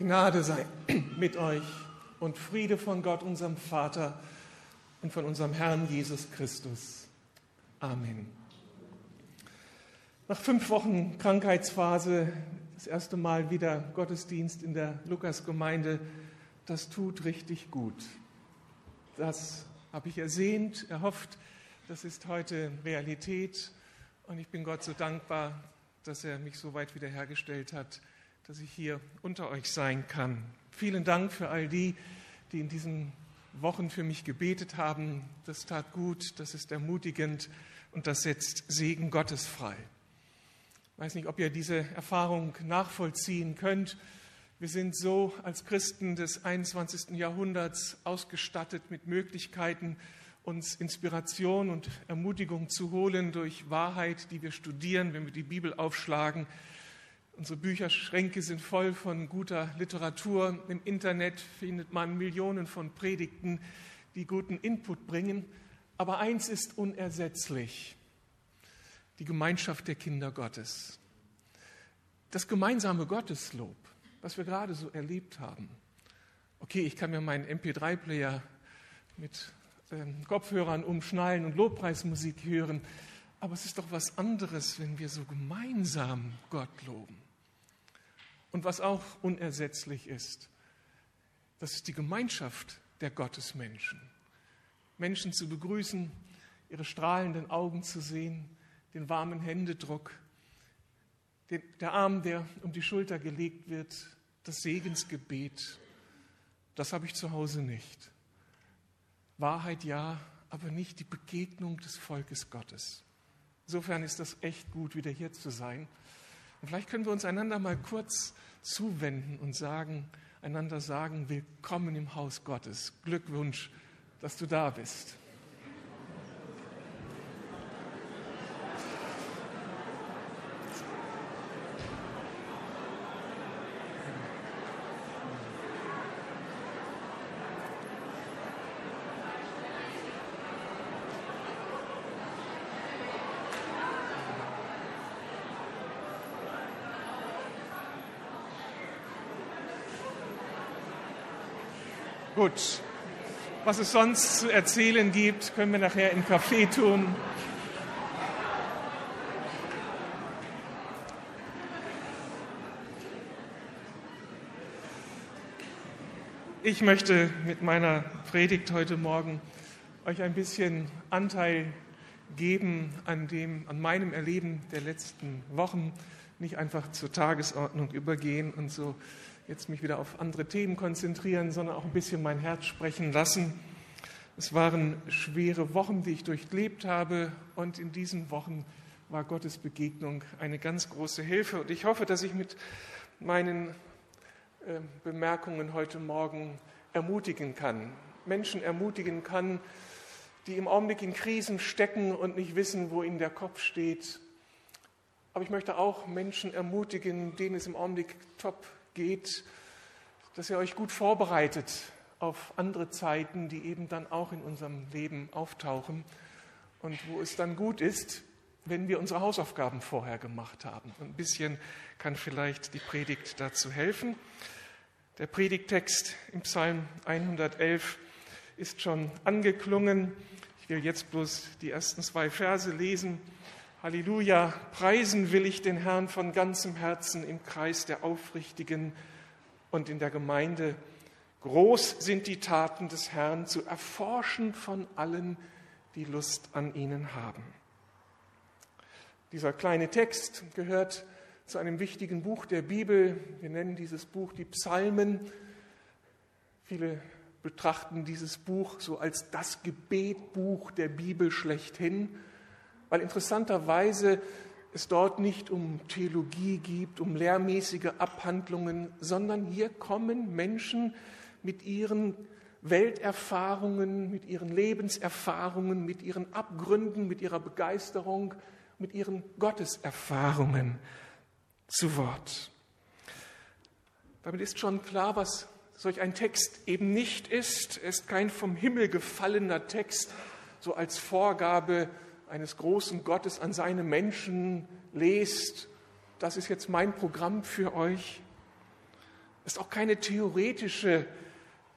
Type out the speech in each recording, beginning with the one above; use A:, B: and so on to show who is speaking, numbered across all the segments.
A: Gnade sei mit euch und Friede von Gott, unserem Vater und von unserem Herrn Jesus Christus. Amen. Nach fünf Wochen Krankheitsphase, das erste Mal wieder Gottesdienst in der Lukasgemeinde, das tut richtig gut. Das habe ich ersehnt, erhofft, das ist heute Realität und ich bin Gott so dankbar, dass er mich so weit wiederhergestellt hat dass ich hier unter euch sein kann. Vielen Dank für all die, die in diesen Wochen für mich gebetet haben. Das tat gut, das ist ermutigend und das setzt Segen Gottes frei. Ich weiß nicht, ob ihr diese Erfahrung nachvollziehen könnt. Wir sind so als Christen des 21. Jahrhunderts ausgestattet mit Möglichkeiten, uns Inspiration und Ermutigung zu holen durch Wahrheit, die wir studieren, wenn wir die Bibel aufschlagen. Unsere Bücherschränke sind voll von guter Literatur. Im Internet findet man Millionen von Predigten, die guten Input bringen. Aber eins ist unersetzlich, die Gemeinschaft der Kinder Gottes. Das gemeinsame Gotteslob, was wir gerade so erlebt haben. Okay, ich kann mir meinen MP3-Player mit ähm, Kopfhörern umschnallen und Lobpreismusik hören, aber es ist doch was anderes, wenn wir so gemeinsam Gott loben. Und was auch unersetzlich ist, das ist die Gemeinschaft der Gottesmenschen. Menschen zu begrüßen, ihre strahlenden Augen zu sehen, den warmen Händedruck, den, der Arm, der um die Schulter gelegt wird, das Segensgebet. Das habe ich zu Hause nicht. Wahrheit ja, aber nicht die Begegnung des Volkes Gottes. Insofern ist das echt gut, wieder hier zu sein. Und vielleicht können wir uns einander mal kurz zuwenden und sagen, einander sagen, willkommen im Haus Gottes. Glückwunsch, dass du da bist. Gut, was es sonst zu erzählen gibt, können wir nachher im Café tun. Ich möchte mit meiner Predigt heute Morgen euch ein bisschen Anteil geben an, dem, an meinem Erleben der letzten Wochen, nicht einfach zur Tagesordnung übergehen und so jetzt mich wieder auf andere Themen konzentrieren, sondern auch ein bisschen mein Herz sprechen lassen. Es waren schwere Wochen, die ich durchlebt habe und in diesen Wochen war Gottes Begegnung eine ganz große Hilfe. Und ich hoffe, dass ich mit meinen äh, Bemerkungen heute Morgen ermutigen kann, Menschen ermutigen kann, die im Augenblick in Krisen stecken und nicht wissen, wo ihnen der Kopf steht. Aber ich möchte auch Menschen ermutigen, denen es im Augenblick top geht, dass ihr euch gut vorbereitet auf andere Zeiten, die eben dann auch in unserem Leben auftauchen und wo es dann gut ist, wenn wir unsere Hausaufgaben vorher gemacht haben. Ein bisschen kann vielleicht die Predigt dazu helfen. Der Predigtext im Psalm 111 ist schon angeklungen. Ich will jetzt bloß die ersten zwei Verse lesen. Halleluja, preisen will ich den Herrn von ganzem Herzen im Kreis der Aufrichtigen und in der Gemeinde. Groß sind die Taten des Herrn, zu erforschen von allen, die Lust an ihnen haben. Dieser kleine Text gehört zu einem wichtigen Buch der Bibel. Wir nennen dieses Buch die Psalmen. Viele betrachten dieses Buch so als das Gebetbuch der Bibel schlechthin weil interessanterweise es dort nicht um Theologie geht, um lehrmäßige Abhandlungen, sondern hier kommen Menschen mit ihren Welterfahrungen, mit ihren Lebenserfahrungen, mit ihren Abgründen, mit ihrer Begeisterung, mit ihren Gotteserfahrungen zu Wort. Damit ist schon klar, was solch ein Text eben nicht ist. Er ist kein vom Himmel gefallener Text, so als Vorgabe eines großen Gottes an seine Menschen lest, das ist jetzt mein Programm für euch, ist auch keine theoretische,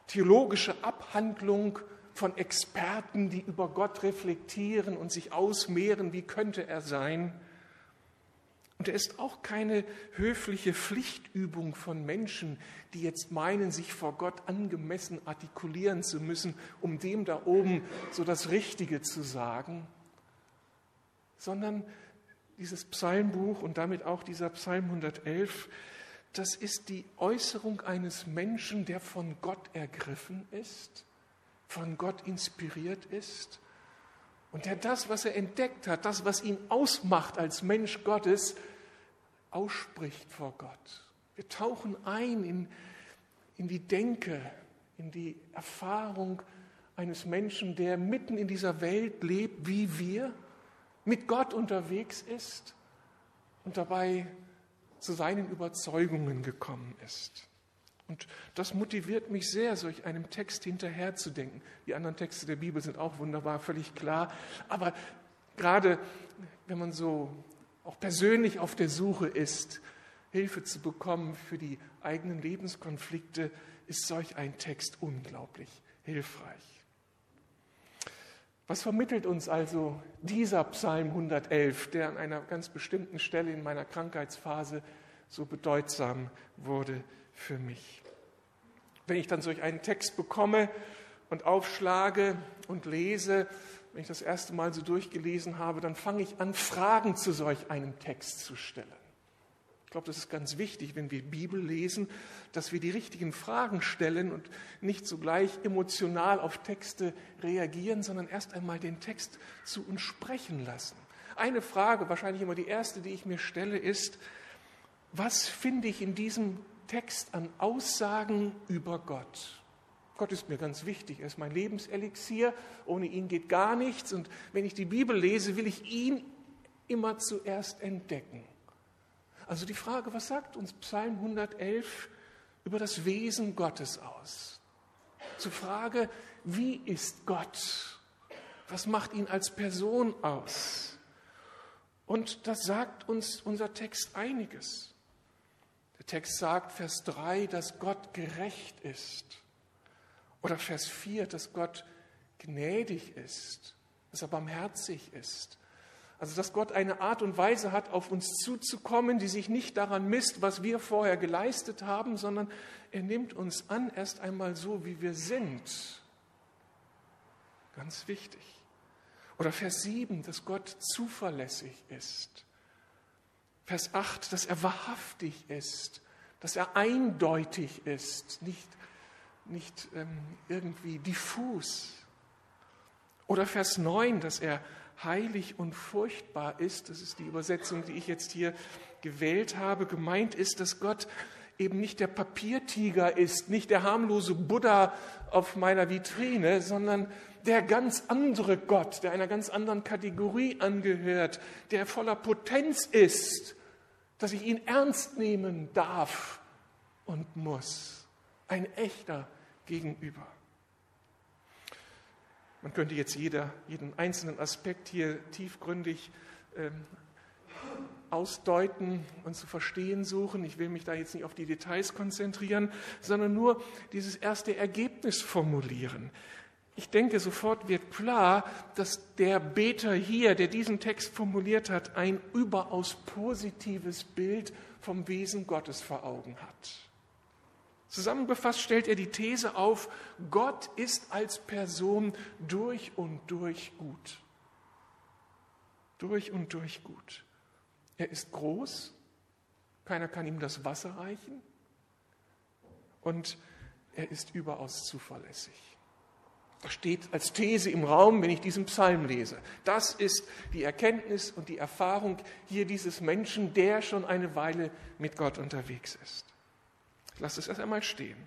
A: theologische Abhandlung von Experten, die über Gott reflektieren und sich ausmehren, wie könnte er sein. Und er ist auch keine höfliche Pflichtübung von Menschen, die jetzt meinen, sich vor Gott angemessen artikulieren zu müssen, um dem da oben so das Richtige zu sagen, sondern dieses Psalmbuch und damit auch dieser Psalm 111, das ist die Äußerung eines Menschen, der von Gott ergriffen ist, von Gott inspiriert ist und der das, was er entdeckt hat, das, was ihn ausmacht als Mensch Gottes, ausspricht vor Gott. Wir tauchen ein in, in die Denke, in die Erfahrung eines Menschen, der mitten in dieser Welt lebt wie wir, mit Gott unterwegs ist und dabei zu seinen Überzeugungen gekommen ist. Und das motiviert mich sehr, solch einem Text hinterherzudenken. Die anderen Texte der Bibel sind auch wunderbar, völlig klar. Aber gerade wenn man so auch persönlich auf der Suche ist, Hilfe zu bekommen für die eigenen Lebenskonflikte, ist solch ein Text unglaublich hilfreich. Was vermittelt uns also dieser Psalm 111, der an einer ganz bestimmten Stelle in meiner Krankheitsphase so bedeutsam wurde für mich? Wenn ich dann solch einen Text bekomme und aufschlage und lese, wenn ich das erste Mal so durchgelesen habe, dann fange ich an, Fragen zu solch einem Text zu stellen. Glaube, das ist ganz wichtig, wenn wir Bibel lesen, dass wir die richtigen Fragen stellen und nicht sogleich emotional auf Texte reagieren, sondern erst einmal den Text zu uns sprechen lassen. Eine Frage, wahrscheinlich immer die erste, die ich mir stelle, ist, was finde ich in diesem Text an Aussagen über Gott? Gott ist mir ganz wichtig, er ist mein Lebenselixier, ohne ihn geht gar nichts. Und wenn ich die Bibel lese, will ich ihn immer zuerst entdecken. Also die Frage, was sagt uns Psalm 111 über das Wesen Gottes aus? Zur Frage, wie ist Gott? Was macht ihn als Person aus? Und das sagt uns unser Text einiges. Der Text sagt, Vers 3, dass Gott gerecht ist. Oder Vers 4, dass Gott gnädig ist, dass er barmherzig ist. Also dass Gott eine Art und Weise hat, auf uns zuzukommen, die sich nicht daran misst, was wir vorher geleistet haben, sondern er nimmt uns an erst einmal so, wie wir sind. Ganz wichtig. Oder Vers 7, dass Gott zuverlässig ist. Vers 8, dass er wahrhaftig ist, dass er eindeutig ist, nicht nicht ähm, irgendwie diffus. Oder Vers 9, dass er heilig und furchtbar ist, das ist die Übersetzung, die ich jetzt hier gewählt habe, gemeint ist, dass Gott eben nicht der Papiertiger ist, nicht der harmlose Buddha auf meiner Vitrine, sondern der ganz andere Gott, der einer ganz anderen Kategorie angehört, der voller Potenz ist, dass ich ihn ernst nehmen darf und muss. Ein echter Gegenüber. Man könnte jetzt jeder, jeden einzelnen Aspekt hier tiefgründig ähm, ausdeuten und zu verstehen suchen. Ich will mich da jetzt nicht auf die Details konzentrieren, sondern nur dieses erste Ergebnis formulieren. Ich denke, sofort wird klar, dass der Beter hier, der diesen Text formuliert hat, ein überaus positives Bild vom Wesen Gottes vor Augen hat. Zusammengefasst stellt er die These auf, Gott ist als Person durch und durch gut. Durch und durch gut. Er ist groß, keiner kann ihm das Wasser reichen und er ist überaus zuverlässig. Das steht als These im Raum, wenn ich diesen Psalm lese. Das ist die Erkenntnis und die Erfahrung hier dieses Menschen, der schon eine Weile mit Gott unterwegs ist. Ich lasse es erst einmal stehen.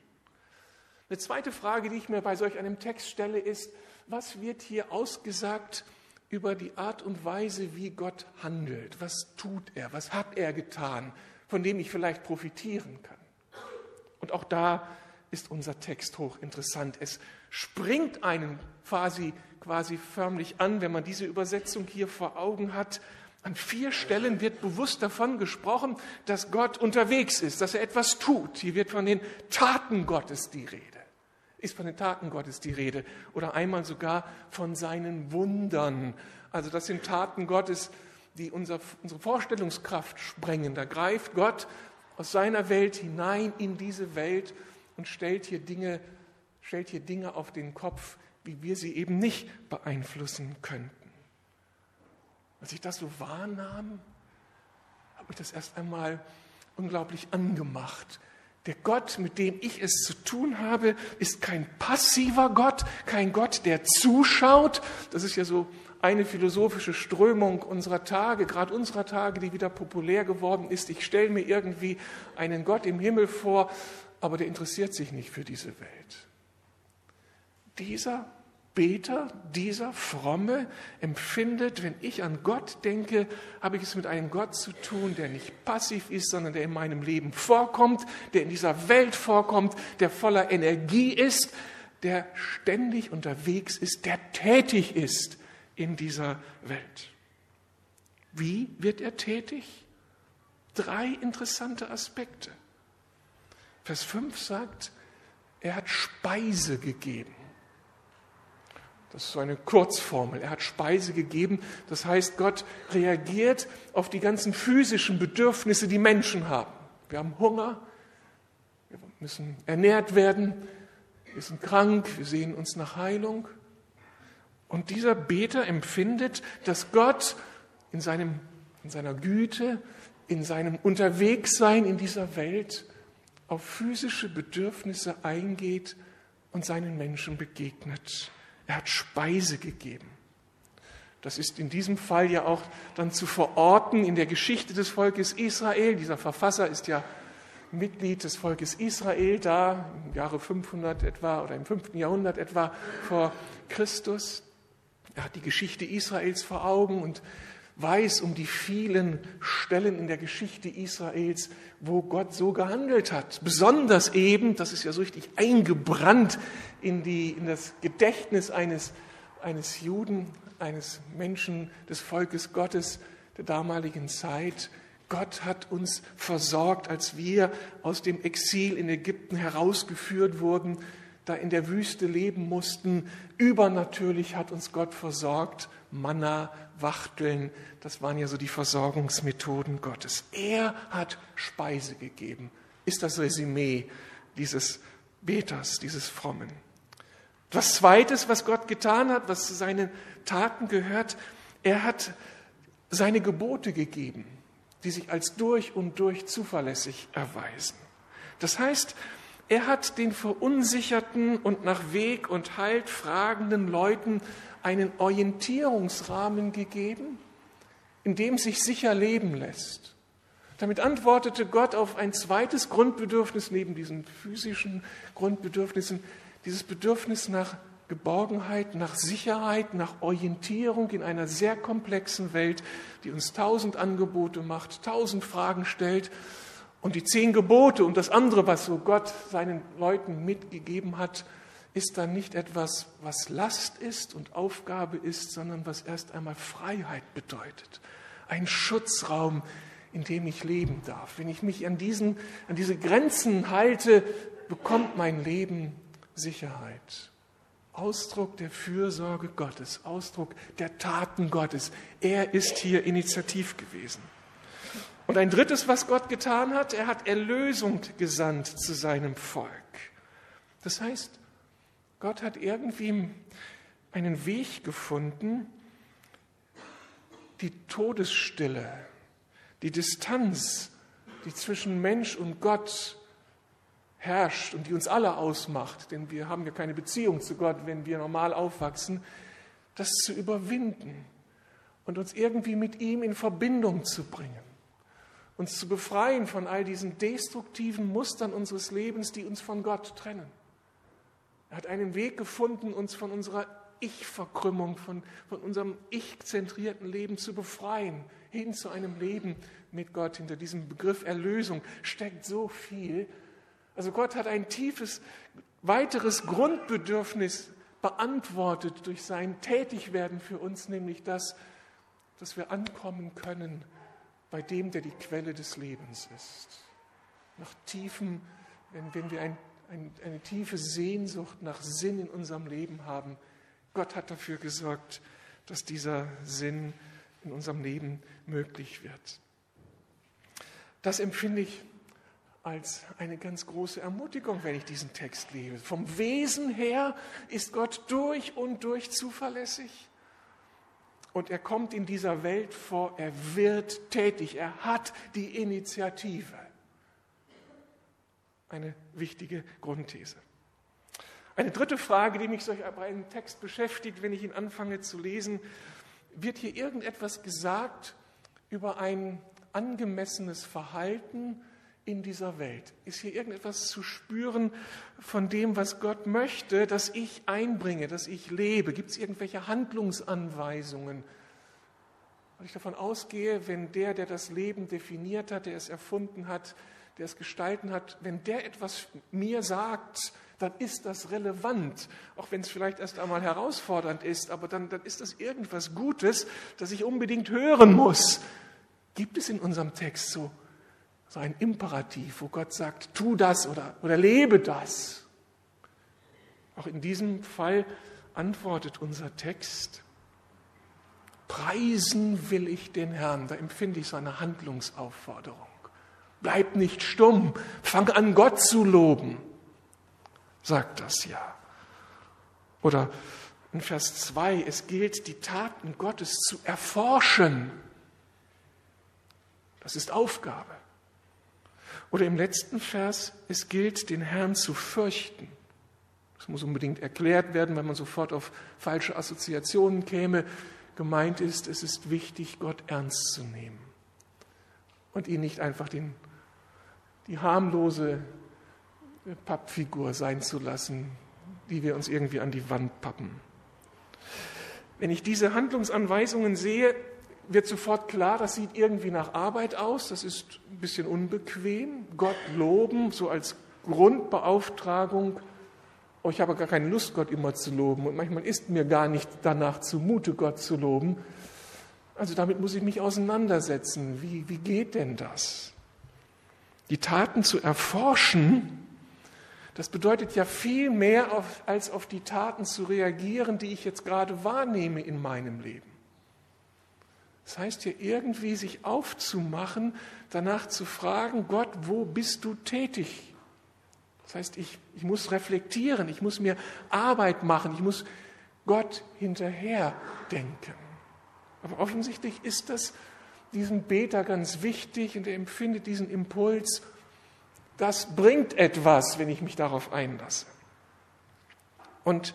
A: Eine zweite Frage, die ich mir bei solch einem Text stelle, ist, was wird hier ausgesagt über die Art und Weise, wie Gott handelt? Was tut er? Was hat er getan, von dem ich vielleicht profitieren kann? Und auch da ist unser Text hochinteressant. Es springt einen quasi, quasi förmlich an, wenn man diese Übersetzung hier vor Augen hat, An vier Stellen wird bewusst davon gesprochen, dass Gott unterwegs ist, dass er etwas tut. Hier wird von den Taten Gottes die Rede. Ist von den Taten Gottes die Rede. Oder einmal sogar von seinen Wundern. Also das sind Taten Gottes, die unser, unsere Vorstellungskraft sprengen. Da greift Gott aus seiner Welt hinein in diese Welt und stellt hier Dinge, stellt hier Dinge auf den Kopf, wie wir sie eben nicht beeinflussen könnten. Als ich das so wahrnahm, hat mich das erst einmal unglaublich angemacht. Der Gott, mit dem ich es zu tun habe, ist kein passiver Gott, kein Gott, der zuschaut. Das ist ja so eine philosophische Strömung unserer Tage, gerade unserer Tage, die wieder populär geworden ist. Ich stelle mir irgendwie einen Gott im Himmel vor, aber der interessiert sich nicht für diese Welt. Dieser Beter, dieser Fromme empfindet, wenn ich an Gott denke, habe ich es mit einem Gott zu tun, der nicht passiv ist, sondern der in meinem Leben vorkommt, der in dieser Welt vorkommt, der voller Energie ist, der ständig unterwegs ist, der tätig ist in dieser Welt. Wie wird er tätig? Drei interessante Aspekte. Vers 5 sagt, er hat Speise gegeben. Das ist so eine Kurzformel. Er hat Speise gegeben. Das heißt, Gott reagiert auf die ganzen physischen Bedürfnisse, die Menschen haben. Wir haben Hunger, wir müssen ernährt werden, wir sind krank, wir sehen uns nach Heilung. Und dieser Beter empfindet, dass Gott in, seinem, in seiner Güte, in seinem Unterwegssein in dieser Welt auf physische Bedürfnisse eingeht und seinen Menschen begegnet. Er hat Speise gegeben. Das ist in diesem Fall ja auch dann zu verorten in der Geschichte des Volkes Israel. Dieser Verfasser ist ja Mitglied des Volkes Israel, da im Jahre 500 etwa oder im 5. Jahrhundert etwa vor Christus. Er hat die Geschichte Israels vor Augen und weiß um die vielen Stellen in der Geschichte Israels, wo Gott so gehandelt hat. Besonders eben, das ist ja so richtig eingebrannt in, die, in das Gedächtnis eines, eines Juden, eines Menschen des Volkes Gottes der damaligen Zeit. Gott hat uns versorgt, als wir aus dem Exil in Ägypten herausgeführt wurden, da in der Wüste leben mussten. Übernatürlich hat uns Gott versorgt. Manna, Wachteln, das waren ja so die Versorgungsmethoden Gottes. Er hat Speise gegeben, ist das Resümee dieses Beters, dieses Frommen. Was Zweites, was Gott getan hat, was zu seinen Taten gehört, er hat seine Gebote gegeben, die sich als durch und durch zuverlässig erweisen. Das heißt, er hat den verunsicherten und nach Weg und Halt fragenden Leuten einen Orientierungsrahmen gegeben, in dem sich sicher leben lässt. Damit antwortete Gott auf ein zweites Grundbedürfnis neben diesen physischen Grundbedürfnissen, dieses Bedürfnis nach Geborgenheit, nach Sicherheit, nach Orientierung in einer sehr komplexen Welt, die uns tausend Angebote macht, tausend Fragen stellt. Und die zehn Gebote und das andere, was so Gott seinen Leuten mitgegeben hat, ist dann nicht etwas, was Last ist und Aufgabe ist, sondern was erst einmal Freiheit bedeutet. Ein Schutzraum, in dem ich leben darf. Wenn ich mich an, diesen, an diese Grenzen halte, bekommt mein Leben Sicherheit. Ausdruck der Fürsorge Gottes, Ausdruck der Taten Gottes. Er ist hier initiativ gewesen. Und ein drittes, was Gott getan hat, er hat Erlösung gesandt zu seinem Volk. Das heißt, Gott hat irgendwie einen Weg gefunden, die Todesstille, die Distanz, die zwischen Mensch und Gott herrscht und die uns alle ausmacht, denn wir haben ja keine Beziehung zu Gott, wenn wir normal aufwachsen, das zu überwinden und uns irgendwie mit ihm in Verbindung zu bringen, uns zu befreien von all diesen destruktiven Mustern unseres Lebens, die uns von Gott trennen. Er hat einen Weg gefunden, uns von unserer Ich-Verkrümmung, von, von unserem ich-zentrierten Leben zu befreien, hin zu einem Leben mit Gott. Hinter diesem Begriff Erlösung steckt so viel. Also Gott hat ein tiefes, weiteres Grundbedürfnis beantwortet durch sein Tätigwerden für uns, nämlich das, dass wir ankommen können bei dem, der die Quelle des Lebens ist. Nach tiefem, wenn, wenn wir ein, ein, eine tiefe Sehnsucht nach Sinn in unserem Leben haben, Gott hat dafür gesorgt, dass dieser Sinn in unserem Leben möglich wird. Das empfinde ich als eine ganz große Ermutigung, wenn ich diesen Text lese. Vom Wesen her ist Gott durch und durch zuverlässig. Und er kommt in dieser Welt vor, er wird tätig, er hat die Initiative. Eine wichtige Grundthese. Eine dritte Frage, die mich solch bei einem Text beschäftigt, wenn ich ihn anfange zu lesen, wird hier irgendetwas gesagt über ein angemessenes Verhalten in dieser Welt? Ist hier irgendetwas zu spüren von dem, was Gott möchte, dass ich einbringe, dass ich lebe? Gibt es irgendwelche Handlungsanweisungen? Weil ich davon ausgehe, wenn der, der das Leben definiert hat, der es erfunden hat, der es gestalten hat, wenn der etwas mir sagt, dann ist das relevant, auch wenn es vielleicht erst einmal herausfordernd ist, aber dann, dann ist das irgendwas Gutes, das ich unbedingt hören muss. Gibt es in unserem Text so so ein Imperativ, wo Gott sagt, tu das oder, oder lebe das. Auch in diesem Fall antwortet unser Text, preisen will ich den Herrn. Da empfinde ich so eine Handlungsaufforderung. Bleib nicht stumm, fang an Gott zu loben, sagt das ja. Oder in Vers 2, es gilt, die Taten Gottes zu erforschen. Das ist Aufgabe. Oder im letzten Vers, es gilt, den Herrn zu fürchten. Das muss unbedingt erklärt werden, weil man sofort auf falsche Assoziationen käme. Gemeint ist, es ist wichtig, Gott ernst zu nehmen und ihn nicht einfach den, die harmlose Pappfigur sein zu lassen, die wir uns irgendwie an die Wand pappen. Wenn ich diese Handlungsanweisungen sehe, wird sofort klar, das sieht irgendwie nach Arbeit aus, das ist ein bisschen unbequem. Gott loben, so als Grundbeauftragung. Oh, ich habe gar keine Lust, Gott immer zu loben und manchmal ist mir gar nicht danach zumute, Gott zu loben. Also damit muss ich mich auseinandersetzen. Wie, wie geht denn das? Die Taten zu erforschen, das bedeutet ja viel mehr, auf, als auf die Taten zu reagieren, die ich jetzt gerade wahrnehme in meinem Leben. Das heißt ja irgendwie sich aufzumachen, danach zu fragen, Gott, wo bist du tätig? Das heißt, ich, ich muss reflektieren, ich muss mir Arbeit machen, ich muss Gott hinterher denken. Aber offensichtlich ist das diesem Beter ganz wichtig und er empfindet diesen Impuls, das bringt etwas, wenn ich mich darauf einlasse. Und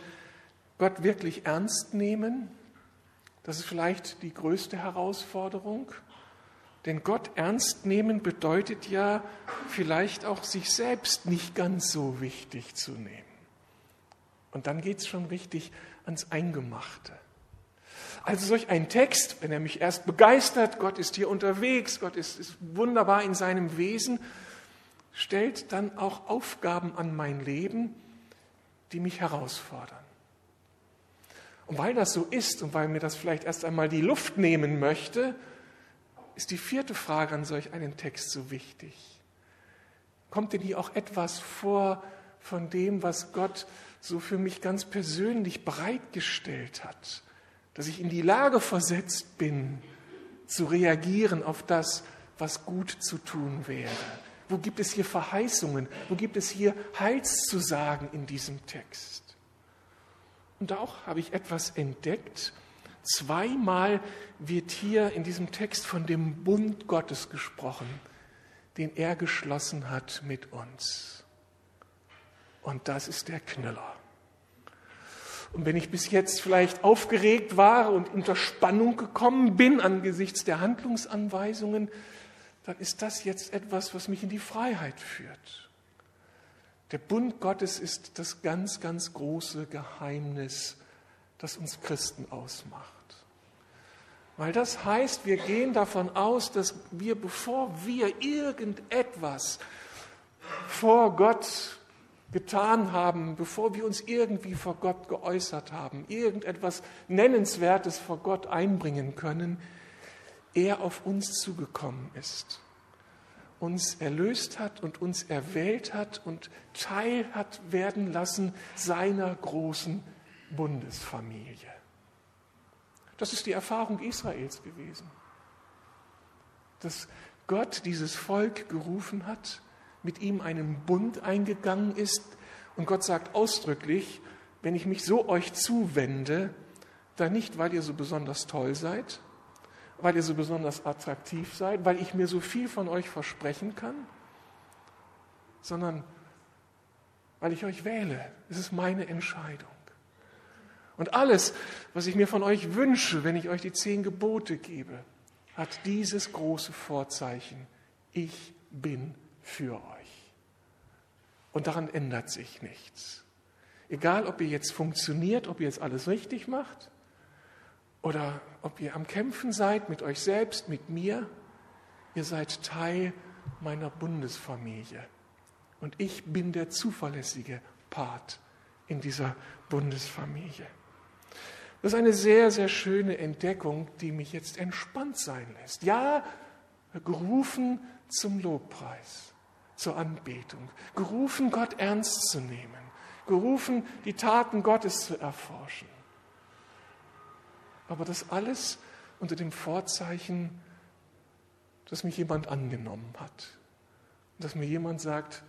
A: Gott wirklich ernst nehmen, das ist vielleicht die größte Herausforderung. Denn Gott ernst nehmen bedeutet ja vielleicht auch sich selbst nicht ganz so wichtig zu nehmen. Und dann geht es schon richtig ans Eingemachte. Also solch ein Text, wenn er mich erst begeistert, Gott ist hier unterwegs, Gott ist, ist wunderbar in seinem Wesen, stellt dann auch Aufgaben an mein Leben, die mich herausfordern. Und weil das so ist und weil mir das vielleicht erst einmal die Luft nehmen möchte, ist die vierte Frage an solch einen Text so wichtig. Kommt denn hier auch etwas vor von dem, was Gott so für mich ganz persönlich bereitgestellt hat, dass ich in die Lage versetzt bin, zu reagieren auf das, was gut zu tun wäre? Wo gibt es hier Verheißungen? Wo gibt es hier Heilszusagen in diesem Text? Und auch habe ich etwas entdeckt. Zweimal wird hier in diesem Text von dem Bund Gottes gesprochen, den er geschlossen hat mit uns. Und das ist der Knüller. Und wenn ich bis jetzt vielleicht aufgeregt war und unter Spannung gekommen bin angesichts der Handlungsanweisungen, dann ist das jetzt etwas, was mich in die Freiheit führt. Der Bund Gottes ist das ganz, ganz große Geheimnis, das uns Christen ausmacht. Weil das heißt, wir gehen davon aus, dass wir, bevor wir irgendetwas vor Gott getan haben, bevor wir uns irgendwie vor Gott geäußert haben, irgendetwas Nennenswertes vor Gott einbringen können, er auf uns zugekommen ist, uns erlöst hat und uns erwählt hat und Teil hat werden lassen seiner großen Bundesfamilie. Das ist die Erfahrung Israels gewesen. Dass Gott dieses Volk gerufen hat, mit ihm einen Bund eingegangen ist und Gott sagt ausdrücklich, wenn ich mich so euch zuwende, dann nicht, weil ihr so besonders toll seid, weil ihr so besonders attraktiv seid, weil ich mir so viel von euch versprechen kann, sondern weil ich euch wähle. Es ist meine Entscheidung. Und alles, was ich mir von euch wünsche, wenn ich euch die zehn Gebote gebe, hat dieses große Vorzeichen. Ich bin für euch. Und daran ändert sich nichts. Egal, ob ihr jetzt funktioniert, ob ihr jetzt alles richtig macht oder ob ihr am Kämpfen seid mit euch selbst, mit mir, ihr seid Teil meiner Bundesfamilie. Und ich bin der zuverlässige Part in dieser Bundesfamilie. Das ist eine sehr, sehr schöne Entdeckung, die mich jetzt entspannt sein lässt. Ja, gerufen zum Lobpreis, zur Anbetung, gerufen, Gott ernst zu nehmen gerufen, die Taten Gottes zu erforschen. Aber das alles unter dem Vorzeichen, dass mich jemand angenommen hat. Dass mir jemand sagt,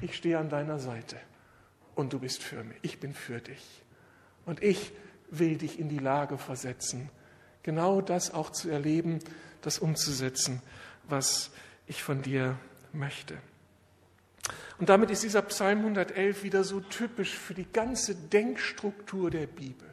A: ich stehe an deiner Seite und du bist für mich, ich bin für dich. Und ich will dich in die Lage versetzen, genau das auch zu erleben, das umzusetzen, was ich von dir möchte. Und damit ist dieser Psalm 111 wieder so typisch für die ganze Denkstruktur der Bibel.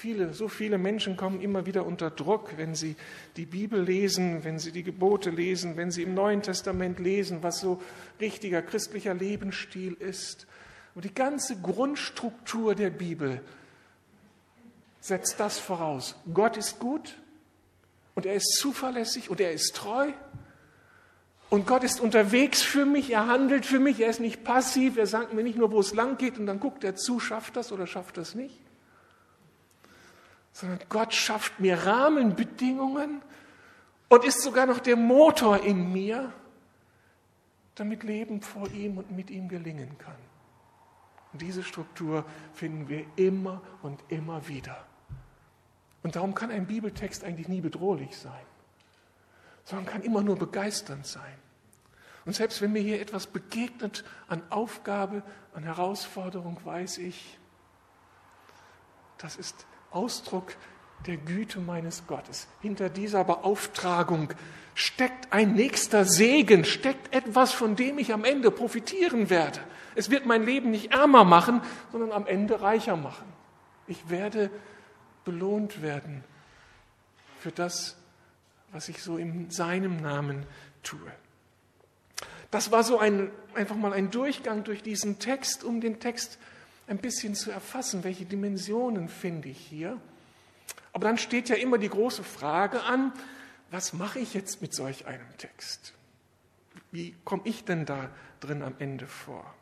A: Viele, so viele Menschen kommen immer wieder unter Druck, wenn sie die Bibel lesen, wenn sie die Gebote lesen, wenn sie im Neuen Testament lesen, was so richtiger christlicher Lebensstil ist. Und die ganze Grundstruktur der Bibel setzt das voraus. Gott ist gut und er ist zuverlässig und er ist treu und Gott ist unterwegs für mich, er handelt für mich, er ist nicht passiv, er sagt mir nicht nur, wo es lang geht und dann guckt er zu, schafft das oder schafft das nicht. Sondern Gott schafft mir Rahmenbedingungen und ist sogar noch der Motor in mir, damit Leben vor ihm und mit ihm gelingen kann. Und diese Struktur finden wir immer und immer wieder. Und darum kann ein Bibeltext eigentlich nie bedrohlich sein sondern kann immer nur begeisternd sein. Und selbst wenn mir hier etwas begegnet an Aufgabe, an Herausforderung, weiß ich, das ist Ausdruck der Güte meines Gottes. Hinter dieser Beauftragung steckt ein nächster Segen, steckt etwas, von dem ich am Ende profitieren werde. Es wird mein Leben nicht ärmer machen, sondern am Ende reicher machen. Ich werde belohnt werden für das, was ich so in seinem Namen tue. Das war so ein, einfach mal ein Durchgang durch diesen Text, um den Text ein bisschen zu erfassen. Welche Dimensionen finde ich hier? Aber dann steht ja immer die große Frage an, was mache ich jetzt mit solch einem Text? Wie komme ich denn da drin am Ende vor?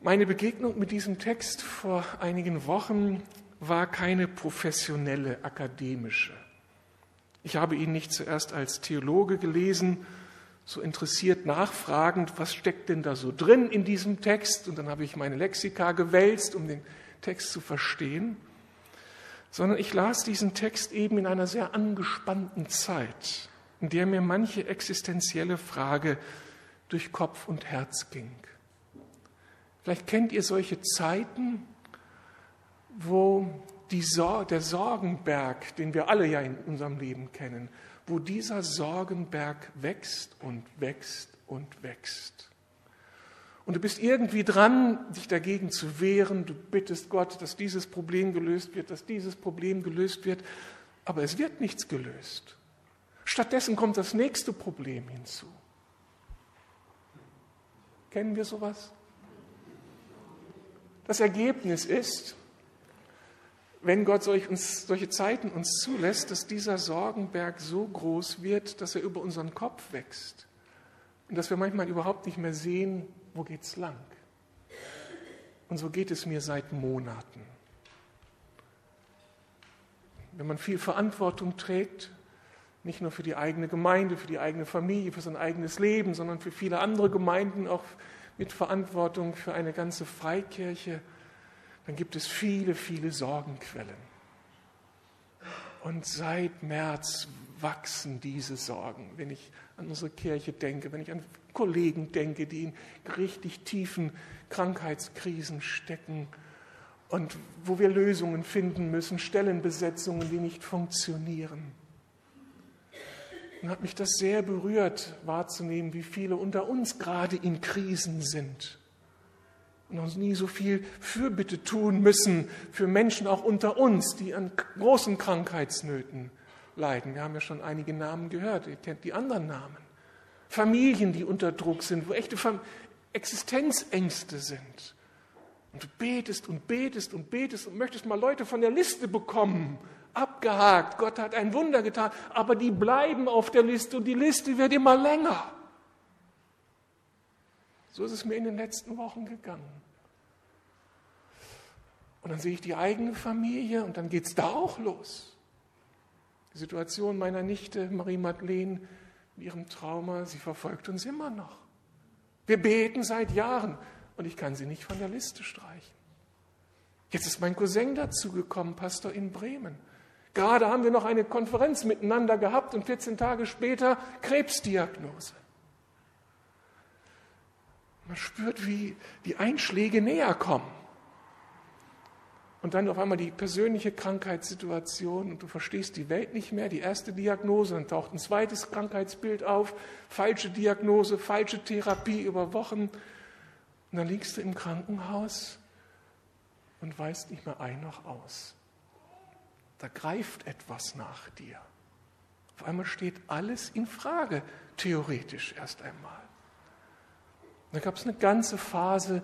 A: Meine Begegnung mit diesem Text vor einigen Wochen war keine professionelle, akademische. Ich habe ihn nicht zuerst als Theologe gelesen, so interessiert nachfragend, was steckt denn da so drin in diesem Text? Und dann habe ich meine Lexika gewälzt, um den Text zu verstehen, sondern ich las diesen Text eben in einer sehr angespannten Zeit, in der mir manche existenzielle Frage durch Kopf und Herz ging. Vielleicht kennt ihr solche Zeiten, wo Sor der Sorgenberg, den wir alle ja in unserem Leben kennen, wo dieser Sorgenberg wächst und wächst und wächst. Und du bist irgendwie dran, dich dagegen zu wehren. Du bittest Gott, dass dieses Problem gelöst wird, dass dieses Problem gelöst wird. Aber es wird nichts gelöst. Stattdessen kommt das nächste Problem hinzu. Kennen wir sowas? Das Ergebnis ist, wenn Gott solch uns, solche Zeiten uns zulässt, dass dieser Sorgenberg so groß wird, dass er über unseren Kopf wächst und dass wir manchmal überhaupt nicht mehr sehen, wo geht's lang. Und so geht es mir seit Monaten. wenn man viel Verantwortung trägt, nicht nur für die eigene Gemeinde, für die eigene Familie, für sein eigenes Leben, sondern für viele andere Gemeinden, auch mit Verantwortung für eine ganze Freikirche, dann gibt es viele, viele Sorgenquellen. Und seit März wachsen diese Sorgen. Wenn ich an unsere Kirche denke, wenn ich an Kollegen denke, die in richtig tiefen Krankheitskrisen stecken und wo wir Lösungen finden müssen, Stellenbesetzungen, die nicht funktionieren. Dann hat mich das sehr berührt, wahrzunehmen, wie viele unter uns gerade in Krisen sind und uns nie so viel Fürbitte tun müssen für Menschen auch unter uns, die an großen Krankheitsnöten leiden. Wir haben ja schon einige Namen gehört, ihr kennt die anderen Namen. Familien, die unter Druck sind, wo echte Existenzängste sind. Und du betest und betest und betest und möchtest mal Leute von der Liste bekommen. Abgehakt, Gott hat ein Wunder getan, aber die bleiben auf der Liste und die Liste wird immer länger. So ist es mir in den letzten Wochen gegangen. Und dann sehe ich die eigene Familie und dann geht es da auch los. Die Situation meiner Nichte Marie-Madeleine mit ihrem Trauma, sie verfolgt uns immer noch. Wir beten seit Jahren und ich kann sie nicht von der Liste streichen. Jetzt ist mein Cousin dazugekommen, Pastor in Bremen. Gerade haben wir noch eine Konferenz miteinander gehabt und 14 Tage später Krebsdiagnose. Man spürt, wie die Einschläge näher kommen. Und dann auf einmal die persönliche Krankheitssituation und du verstehst die Welt nicht mehr. Die erste Diagnose, dann taucht ein zweites Krankheitsbild auf, falsche Diagnose, falsche Therapie über Wochen. Und dann liegst du im Krankenhaus und weißt nicht mehr ein noch aus. Da greift etwas nach dir. Auf einmal steht alles in Frage, theoretisch erst einmal. Da gab es eine ganze Phase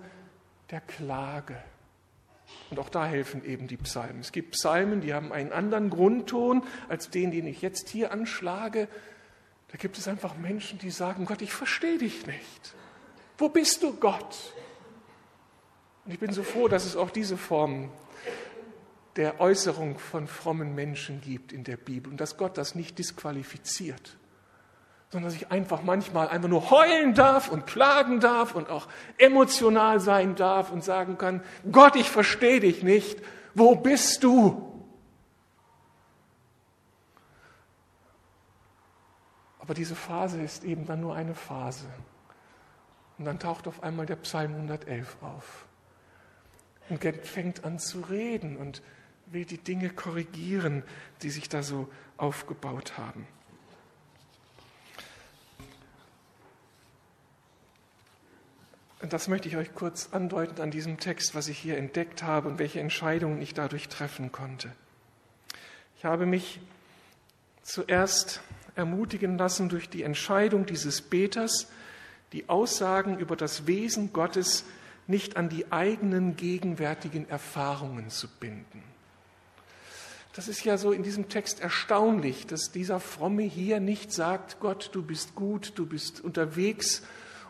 A: der Klage. Und auch da helfen eben die Psalmen. Es gibt Psalmen, die haben einen anderen Grundton als den, den ich jetzt hier anschlage. Da gibt es einfach Menschen, die sagen, Gott, ich verstehe dich nicht. Wo bist du, Gott? Und ich bin so froh, dass es auch diese Form der Äußerung von frommen Menschen gibt in der Bibel und dass Gott das nicht disqualifiziert sondern dass ich einfach manchmal einfach nur heulen darf und klagen darf und auch emotional sein darf und sagen kann, Gott, ich verstehe dich nicht, wo bist du? Aber diese Phase ist eben dann nur eine Phase. Und dann taucht auf einmal der Psalm 111 auf. Und fängt an zu reden und will die Dinge korrigieren, die sich da so aufgebaut haben. Das möchte ich euch kurz andeuten an diesem Text, was ich hier entdeckt habe und welche Entscheidungen ich dadurch treffen konnte. Ich habe mich zuerst ermutigen lassen durch die Entscheidung dieses Beters, die Aussagen über das Wesen Gottes nicht an die eigenen gegenwärtigen Erfahrungen zu binden. Das ist ja so in diesem Text erstaunlich, dass dieser Fromme hier nicht sagt, Gott, du bist gut, du bist unterwegs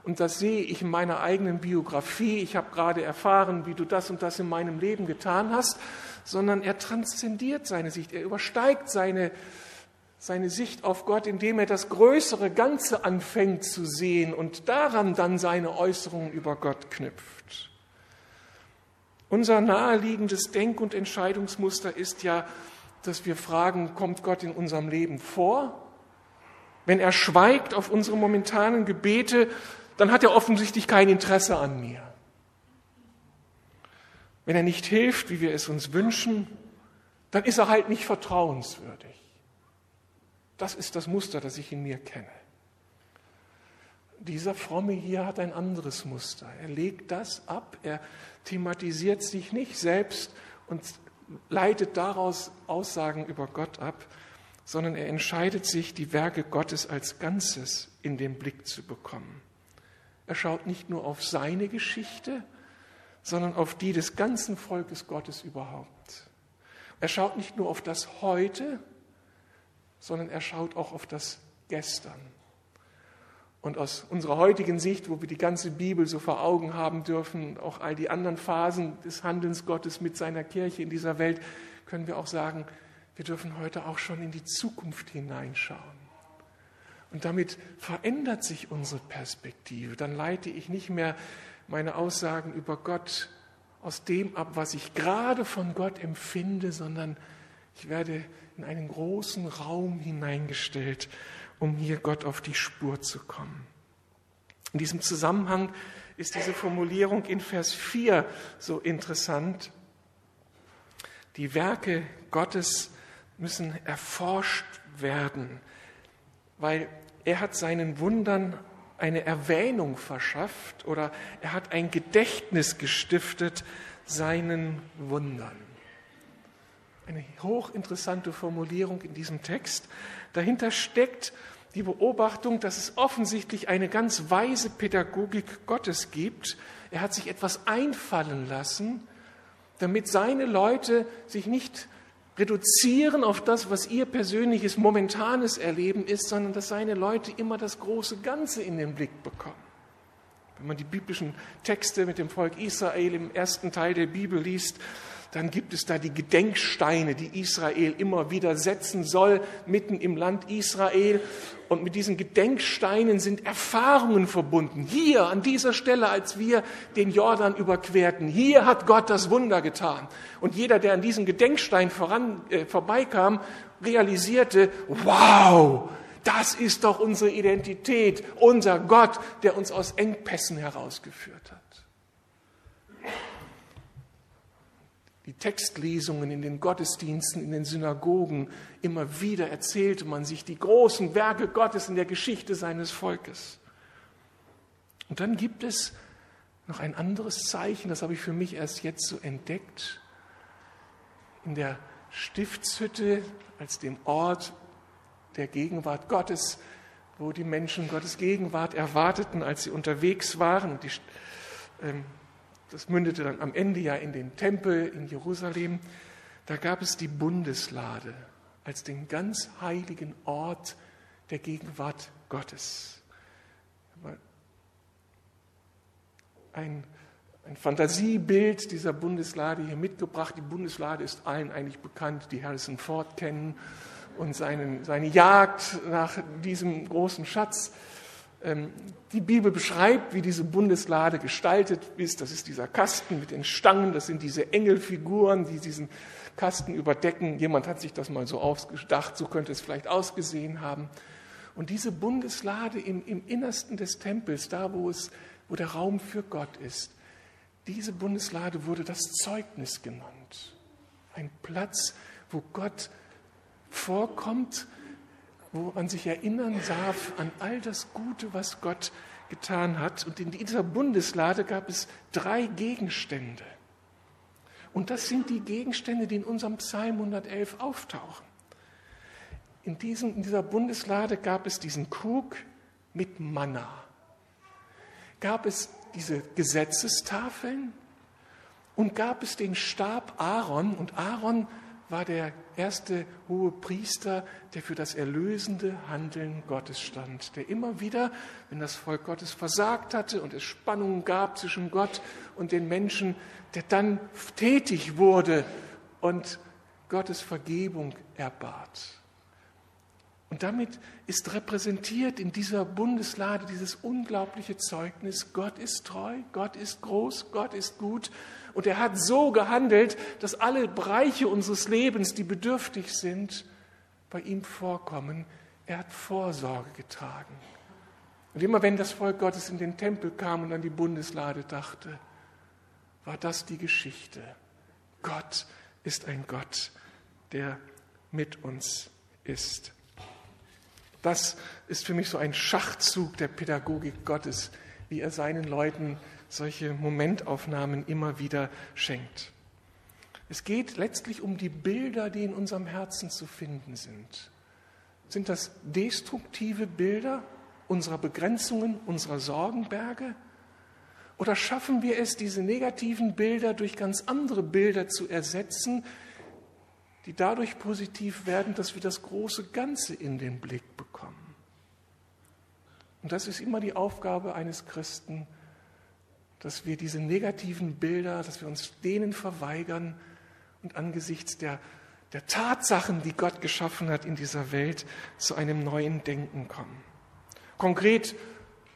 A: und das sehe ich in meiner eigenen Biografie. Ich habe gerade erfahren, wie du das und das in meinem Leben getan hast, sondern er transzendiert seine Sicht. Er übersteigt seine, seine Sicht auf Gott, indem er das größere Ganze anfängt zu sehen und daran dann seine Äußerungen über Gott knüpft. Unser naheliegendes Denk- und Entscheidungsmuster ist ja, dass wir fragen, kommt Gott in unserem Leben vor? Wenn er schweigt auf unsere momentanen Gebete, dann hat er offensichtlich kein Interesse an mir. Wenn er nicht hilft, wie wir es uns wünschen, dann ist er halt nicht vertrauenswürdig. Das ist das Muster, das ich in mir kenne. Dieser Fromme hier hat ein anderes Muster. Er legt das ab, er thematisiert sich nicht selbst und leitet daraus Aussagen über Gott ab, sondern er entscheidet sich, die Werke Gottes als Ganzes in den Blick zu bekommen. Er schaut nicht nur auf seine Geschichte, sondern auf die des ganzen Volkes Gottes überhaupt. Er schaut nicht nur auf das Heute, sondern er schaut auch auf das Gestern. Und aus unserer heutigen Sicht, wo wir die ganze Bibel so vor Augen haben dürfen, auch all die anderen Phasen des Handelns Gottes mit seiner Kirche in dieser Welt, können wir auch sagen, wir dürfen heute auch schon in die Zukunft hineinschauen. Und damit verändert sich unsere Perspektive. Dann leite ich nicht mehr meine Aussagen über Gott aus dem ab, was ich gerade von Gott empfinde, sondern ich werde in einen großen Raum hineingestellt, um hier Gott auf die Spur zu kommen. In diesem Zusammenhang ist diese Formulierung in Vers 4 so interessant. Die Werke Gottes müssen erforscht werden, weil er hat seinen Wundern eine Erwähnung verschafft oder er hat ein Gedächtnis gestiftet seinen Wundern. Eine hochinteressante Formulierung in diesem Text. Dahinter steckt die Beobachtung, dass es offensichtlich eine ganz weise Pädagogik Gottes gibt. Er hat sich etwas einfallen lassen, damit seine Leute sich nicht reduzieren auf das, was ihr persönliches, momentanes Erleben ist, sondern dass seine Leute immer das große Ganze in den Blick bekommen. Wenn man die biblischen Texte mit dem Volk Israel im ersten Teil der Bibel liest, dann gibt es da die Gedenksteine, die Israel immer wieder setzen soll, mitten im Land Israel. Und mit diesen Gedenksteinen sind Erfahrungen verbunden. Hier, an dieser Stelle, als wir den Jordan überquerten, hier hat Gott das Wunder getan. Und jeder, der an diesem Gedenkstein voran, äh, vorbeikam, realisierte, wow, das ist doch unsere Identität, unser Gott, der uns aus Engpässen herausgeführt hat. Die Textlesungen in den Gottesdiensten, in den Synagogen, immer wieder erzählte man sich die großen Werke Gottes in der Geschichte seines Volkes. Und dann gibt es noch ein anderes Zeichen, das habe ich für mich erst jetzt so entdeckt. In der Stiftshütte als dem Ort der Gegenwart Gottes, wo die Menschen Gottes Gegenwart erwarteten, als sie unterwegs waren und die ähm, das mündete dann am Ende ja in den Tempel in Jerusalem, da gab es die Bundeslade als den ganz heiligen Ort der Gegenwart Gottes. Ein, ein Fantasiebild dieser Bundeslade hier mitgebracht. Die Bundeslade ist allen eigentlich bekannt, die Harrison Ford kennen und seinen, seine Jagd nach diesem großen Schatz. Ähm, die Bibel beschreibt, wie diese Bundeslade gestaltet ist. Das ist dieser Kasten mit den Stangen, das sind diese Engelfiguren, die diesen Kasten überdecken. Jemand hat sich das mal so ausgedacht, so könnte es vielleicht ausgesehen haben. Und diese Bundeslade im, im Innersten des Tempels, da wo, es, wo der Raum für Gott ist, diese Bundeslade wurde das Zeugnis genannt. Ein Platz, wo Gott vorkommt wo man sich erinnern darf an all das Gute, was Gott getan hat. Und in dieser Bundeslade gab es drei Gegenstände. Und das sind die Gegenstände, die in unserem Psalm 111 auftauchen. In, diesem, in dieser Bundeslade gab es diesen Krug mit Manna. Gab es diese Gesetzestafeln und gab es den Stab Aaron. Und Aaron war der erste hohe Priester, der für das erlösende Handeln Gottes stand, der immer wieder, wenn das Volk Gottes versagt hatte und es Spannungen gab zwischen Gott und den Menschen, der dann tätig wurde und Gottes Vergebung erbat. Und damit ist repräsentiert in dieser Bundeslade dieses unglaubliche Zeugnis, Gott ist treu, Gott ist groß, Gott ist gut und er hat so gehandelt, dass alle Bereiche unseres Lebens, die bedürftig sind, bei ihm vorkommen. Er hat Vorsorge getragen. Und immer wenn das Volk Gottes in den Tempel kam und an die Bundeslade dachte, war das die Geschichte. Gott ist ein Gott, der mit uns ist. Das ist für mich so ein Schachzug der Pädagogik Gottes, wie er seinen Leuten solche Momentaufnahmen immer wieder schenkt. Es geht letztlich um die Bilder, die in unserem Herzen zu finden sind. Sind das destruktive Bilder unserer Begrenzungen, unserer Sorgenberge? Oder schaffen wir es, diese negativen Bilder durch ganz andere Bilder zu ersetzen, die dadurch positiv werden, dass wir das große Ganze in den Blick bekommen? Und das ist immer die Aufgabe eines Christen, dass wir diese negativen Bilder, dass wir uns denen verweigern und angesichts der der Tatsachen, die Gott geschaffen hat in dieser Welt, zu einem neuen Denken kommen. Konkret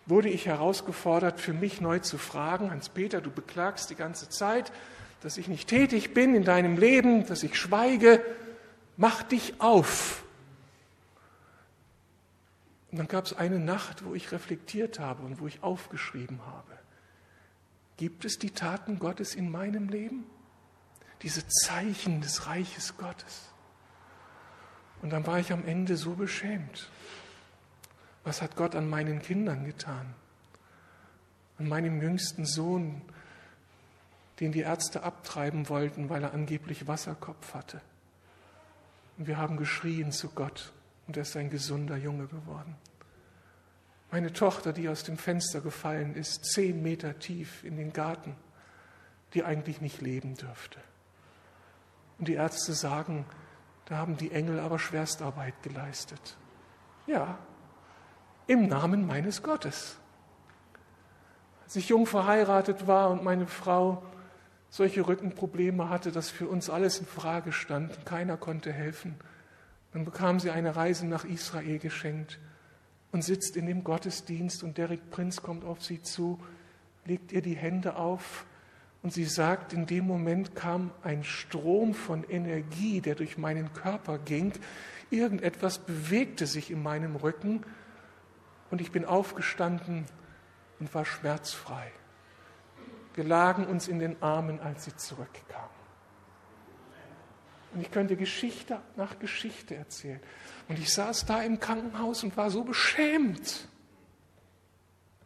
A: wurde ich herausgefordert, für mich neu zu fragen, Hans-Peter, du beklagst die ganze Zeit, dass ich nicht tätig bin in deinem Leben, dass ich schweige, mach dich auf. Und dann gab es eine Nacht, wo ich reflektiert habe und wo ich aufgeschrieben habe. Gibt es die Taten Gottes in meinem Leben? Diese Zeichen des Reiches Gottes. Und dann war ich am Ende so beschämt. Was hat Gott an meinen Kindern getan? An meinem jüngsten Sohn, den die Ärzte abtreiben wollten, weil er angeblich Wasserkopf hatte. Und wir haben geschrien zu Gott und er ist ein gesunder Junge geworden. Meine Tochter, die aus dem Fenster gefallen ist, zehn Meter tief in den Garten, die eigentlich nicht leben dürfte. Und die Ärzte sagen, da haben die Engel aber Schwerstarbeit geleistet. Ja, im Namen meines Gottes. Als ich jung verheiratet war und meine Frau solche Rückenprobleme hatte, dass für uns alles in Frage stand keiner konnte helfen, dann bekam sie eine Reise nach Israel geschenkt und sitzt in dem Gottesdienst und Derek Prinz kommt auf sie zu, legt ihr die Hände auf und sie sagt, in dem Moment kam ein Strom von Energie, der durch meinen Körper ging. Irgendetwas bewegte sich in meinem Rücken und ich bin aufgestanden und war schmerzfrei. Wir lagen uns in den Armen, als sie zurückkam. Und ich könnte Geschichte nach Geschichte erzählen. Und ich saß da im Krankenhaus und war so beschämt,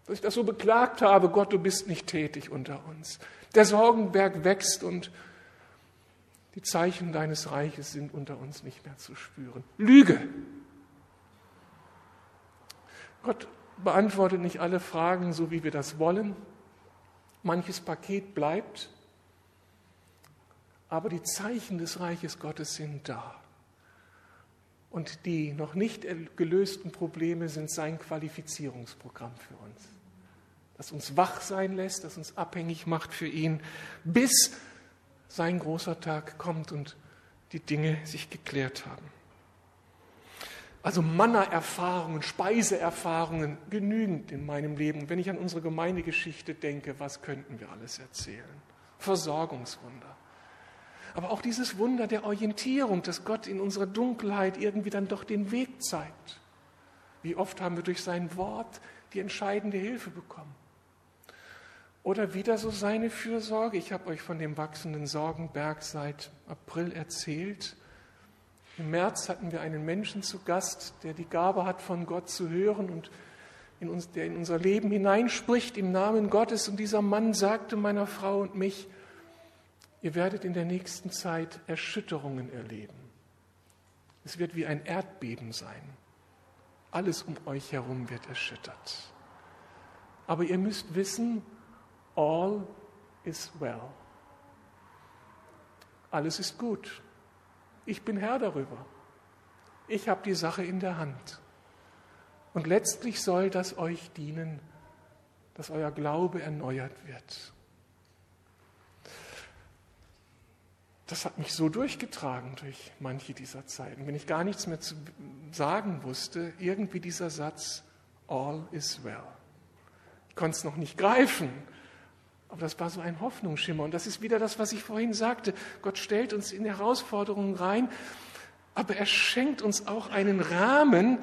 A: dass ich das so beklagt habe, Gott, du bist nicht tätig unter uns. Der Sorgenberg wächst und die Zeichen deines Reiches sind unter uns nicht mehr zu spüren. Lüge. Gott beantwortet nicht alle Fragen so, wie wir das wollen. Manches Paket bleibt, aber die Zeichen des Reiches Gottes sind da. Und die noch nicht gelösten Probleme sind sein Qualifizierungsprogramm für uns, das uns wach sein lässt, das uns abhängig macht für ihn, bis sein großer Tag kommt und die Dinge sich geklärt haben. Also Manna-Erfahrungen, Speiseerfahrungen genügend in meinem Leben. Wenn ich an unsere Gemeindegeschichte denke, was könnten wir alles erzählen? Versorgungswunder. Aber auch dieses Wunder der Orientierung, dass Gott in unserer Dunkelheit irgendwie dann doch den Weg zeigt. Wie oft haben wir durch sein Wort die entscheidende Hilfe bekommen? Oder wieder so seine Fürsorge. Ich habe euch von dem wachsenden Sorgenberg seit April erzählt. Im März hatten wir einen Menschen zu Gast, der die Gabe hat, von Gott zu hören und in uns, der in unser Leben hineinspricht im Namen Gottes. Und dieser Mann sagte meiner Frau und mich, ihr werdet in der nächsten Zeit Erschütterungen erleben. Es wird wie ein Erdbeben sein. Alles um euch herum wird erschüttert. Aber ihr müsst wissen, all is well. Alles ist gut. Ich bin Herr darüber. Ich habe die Sache in der Hand. Und letztlich soll das euch dienen, dass euer Glaube erneuert wird. Das hat mich so durchgetragen durch manche dieser Zeiten. Wenn ich gar nichts mehr zu sagen wusste, irgendwie dieser Satz, all is well. Ich konnte es noch nicht greifen, aber das war so ein Hoffnungsschimmer. Und das ist wieder das, was ich vorhin sagte. Gott stellt uns in Herausforderungen rein, aber er schenkt uns auch einen Rahmen,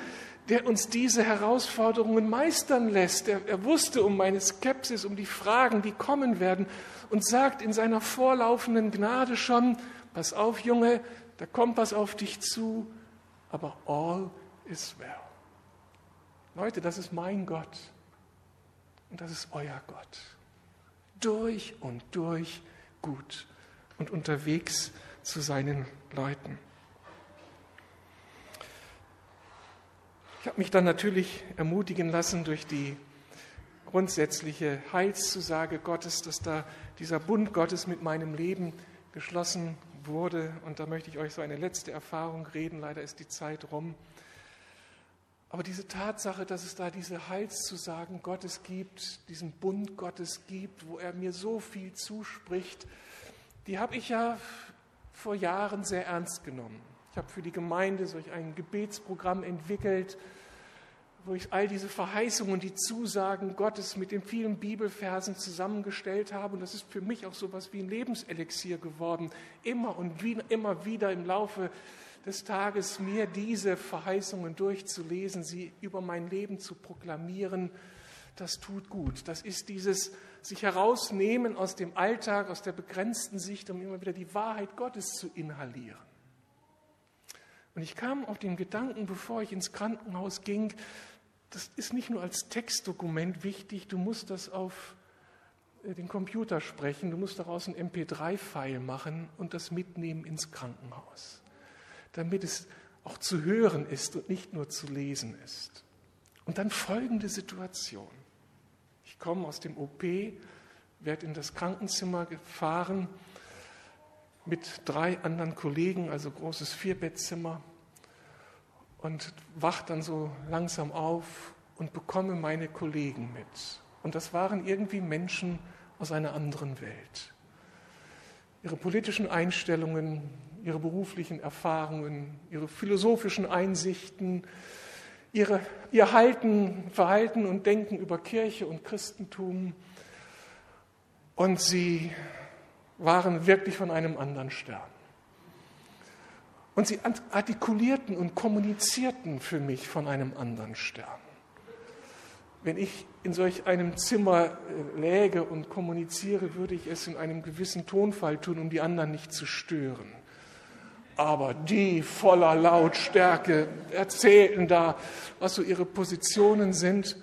A: der uns diese Herausforderungen meistern lässt. Er, er, wusste um meine Skepsis, um die Fragen, die kommen werden und sagt in seiner vorlaufenden Gnade schon, pass auf Junge, da kommt was auf dich zu, aber all is well. Leute, das ist mein Gott und das ist euer Gott durch und durch gut und unterwegs zu seinen Leuten. Ich habe mich dann natürlich ermutigen lassen durch die grundsätzliche Heilszusage Gottes, dass da dieser Bund Gottes mit meinem Leben geschlossen wurde. Und da möchte ich euch so eine letzte Erfahrung reden. Leider ist die Zeit rum. Aber diese Tatsache, dass es da diese Heilszusagen Gottes gibt, diesen Bund Gottes gibt, wo er mir so viel zuspricht, die habe ich ja vor Jahren sehr ernst genommen. Ich habe für die Gemeinde solch ein Gebetsprogramm entwickelt, wo ich all diese Verheißungen, die Zusagen Gottes mit den vielen Bibelversen zusammengestellt habe. Und das ist für mich auch so etwas wie ein Lebenselixier geworden, immer und wie, immer wieder im Laufe des Tages mir diese Verheißungen durchzulesen, sie über mein Leben zu proklamieren. Das tut gut. Das ist dieses sich herausnehmen aus dem Alltag, aus der begrenzten Sicht, um immer wieder die Wahrheit Gottes zu inhalieren. Und ich kam auf den Gedanken, bevor ich ins Krankenhaus ging, das ist nicht nur als Textdokument wichtig, du musst das auf äh, den Computer sprechen, du musst daraus ein MP3-File machen und das mitnehmen ins Krankenhaus, damit es auch zu hören ist und nicht nur zu lesen ist. Und dann folgende Situation. Ich komme aus dem OP, werde in das Krankenzimmer gefahren mit drei anderen Kollegen, also großes Vierbettzimmer und wach dann so langsam auf und bekomme meine Kollegen mit. Und das waren irgendwie Menschen aus einer anderen Welt. Ihre politischen Einstellungen, ihre beruflichen Erfahrungen, ihre philosophischen Einsichten, ihre, ihr Halten, Verhalten und Denken über Kirche und Christentum. Und sie waren wirklich von einem anderen Stern. Und sie artikulierten und kommunizierten für mich von einem anderen Stern. Wenn ich in solch einem Zimmer äh, läge und kommuniziere, würde ich es in einem gewissen Tonfall tun, um die anderen nicht zu stören. Aber die voller Lautstärke erzählten da, was so ihre Positionen sind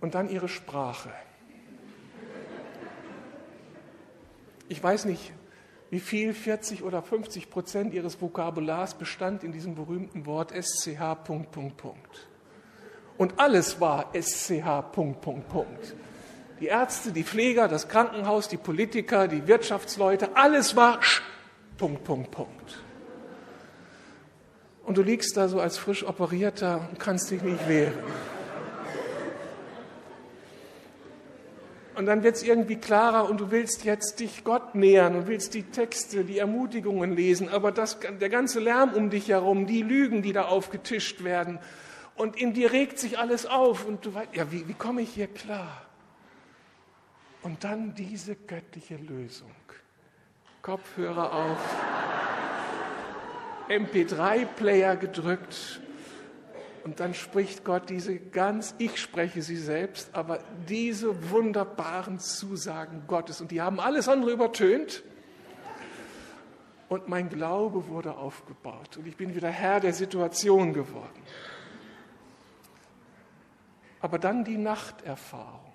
A: und dann ihre Sprache. Ich weiß nicht, wie viel 40 oder 50 Prozent ihres Vokabulars bestand in diesem berühmten Wort SCH. Und alles war SCH. Die Ärzte, die Pfleger, das Krankenhaus, die Politiker, die Wirtschaftsleute, alles war Sch. Und du liegst da so als frisch operierter und kannst dich nicht wehren. Und dann wird es irgendwie klarer und du willst jetzt dich Gott nähern und willst die Texte, die Ermutigungen lesen, aber das, der ganze Lärm um dich herum, die Lügen, die da aufgetischt werden, und in dir regt sich alles auf und du weißt, ja, wie, wie komme ich hier klar? Und dann diese göttliche Lösung. Kopfhörer auf, MP3-Player gedrückt und dann spricht Gott diese ganz, ich spreche sie selbst, aber diese wunderbaren Zusagen Gottes. Und die haben alles andere übertönt. Und mein Glaube wurde aufgebaut. Und ich bin wieder Herr der Situation geworden. Aber dann die Nachterfahrung.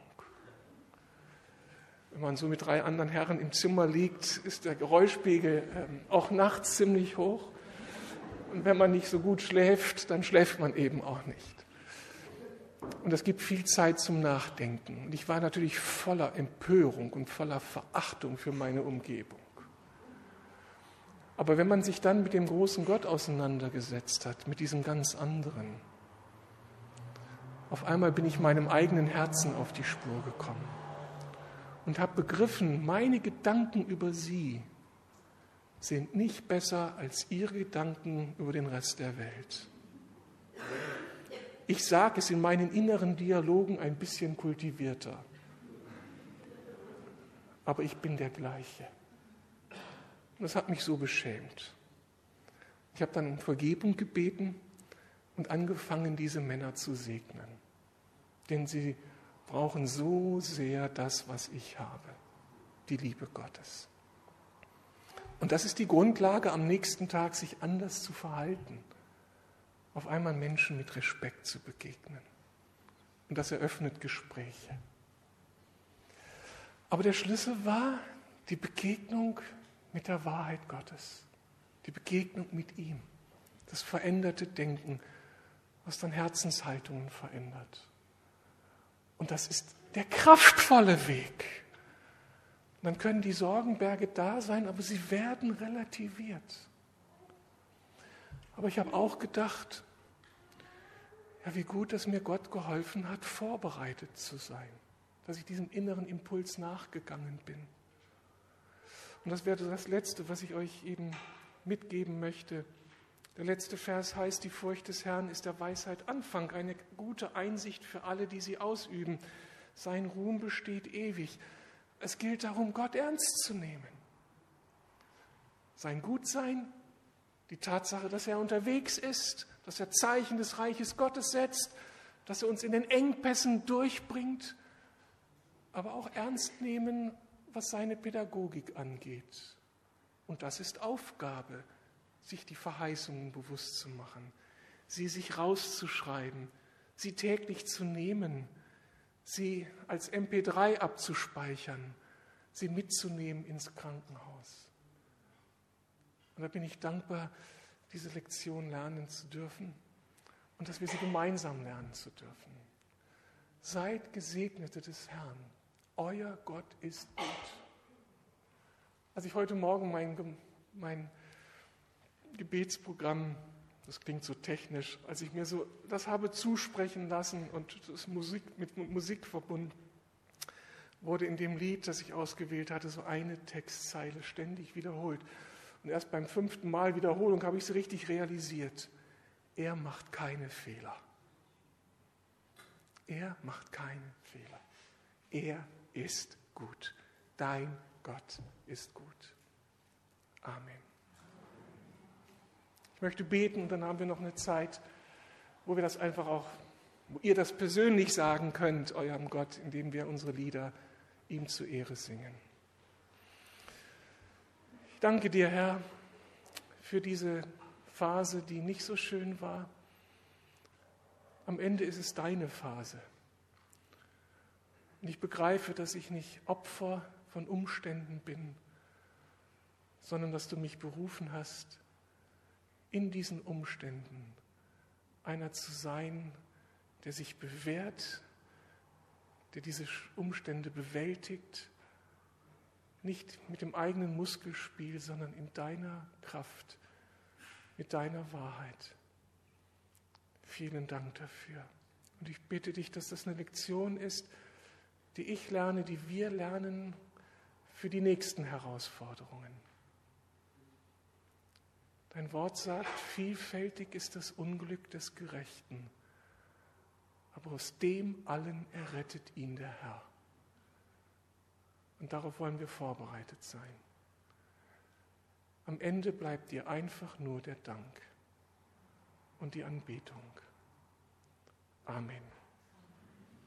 A: Wenn man so mit drei anderen Herren im Zimmer liegt, ist der Geräuschpegel ähm, auch nachts ziemlich hoch. Und wenn man nicht so gut schläft, dann schläft man eben auch nicht. Und es gibt viel Zeit zum Nachdenken. Und ich war natürlich voller Empörung und voller Verachtung für meine Umgebung. Aber wenn man sich dann mit dem großen Gott auseinandergesetzt hat, mit diesem ganz anderen, auf einmal bin ich meinem eigenen Herzen auf die Spur gekommen und habe begriffen, meine Gedanken über sie sind nicht besser als ihre Gedanken über den Rest der Welt. Ich sage es in meinen inneren Dialogen ein bisschen kultivierter, aber ich bin der gleiche. Das hat mich so beschämt. Ich habe dann um Vergebung gebeten und angefangen, diese Männer zu segnen. Denn sie brauchen so sehr das, was ich habe, die Liebe Gottes. Und das ist die Grundlage, am nächsten Tag sich anders zu verhalten, auf einmal Menschen mit Respekt zu begegnen. Und das eröffnet Gespräche. Aber der Schlüssel war die Begegnung mit der Wahrheit Gottes, die Begegnung mit ihm, das veränderte Denken, was dann Herzenshaltungen verändert. Und das ist der kraftvolle Weg dann können die Sorgenberge da sein, aber sie werden relativiert. Aber ich habe auch gedacht, ja, wie gut, dass mir Gott geholfen hat, vorbereitet zu sein, dass ich diesem inneren Impuls nachgegangen bin. Und das wäre das Letzte, was ich euch eben mitgeben möchte. Der letzte Vers heißt, die Furcht des Herrn ist der Weisheit Anfang, eine gute Einsicht für alle, die sie ausüben. Sein Ruhm besteht ewig. Es gilt darum, Gott ernst zu nehmen. Sein Gutsein, die Tatsache, dass er unterwegs ist, dass er Zeichen des Reiches Gottes setzt, dass er uns in den Engpässen durchbringt, aber auch ernst nehmen, was seine Pädagogik angeht. Und das ist Aufgabe, sich die Verheißungen bewusst zu machen, sie sich rauszuschreiben, sie täglich zu nehmen, sie als MP3 abzuspeichern, sie mitzunehmen ins Krankenhaus. Und da bin ich dankbar, diese Lektion lernen zu dürfen und dass wir sie gemeinsam lernen zu dürfen. Seid Gesegnete des Herrn. Euer Gott ist gut. Als ich heute Morgen mein, mein Gebetsprogramm, das klingt so technisch, als ich mir so das habe zusprechen lassen und das Musik, mit Musik verbunden, wurde in dem Lied, das ich ausgewählt hatte, so eine Textzeile ständig wiederholt. Und erst beim fünften Mal Wiederholung habe ich sie richtig realisiert. Er macht keine Fehler. Er macht keine Fehler. Er ist gut. Dein Gott ist gut. Amen. Ich möchte beten und dann haben wir noch eine Zeit, wo wir das einfach auch, wo ihr das persönlich sagen könnt, eurem Gott, indem wir unsere Lieder ihm zu Ehre singen. Ich danke dir, Herr, für diese Phase, die nicht so schön war. Am Ende ist es deine Phase. Und ich begreife, dass ich nicht Opfer von Umständen bin, sondern dass du mich berufen hast, in diesen Umständen einer zu sein, der sich bewährt, der diese Umstände bewältigt, nicht mit dem eigenen Muskelspiel, sondern in deiner Kraft, mit deiner Wahrheit. Vielen Dank dafür. Und ich bitte dich, dass das eine Lektion ist, die ich lerne, die wir lernen für die nächsten Herausforderungen. Dein Wort sagt, vielfältig ist das Unglück des Gerechten, aber aus dem allen errettet ihn der Herr. Und darauf wollen wir vorbereitet sein. Am Ende bleibt dir einfach nur der Dank und die Anbetung. Amen.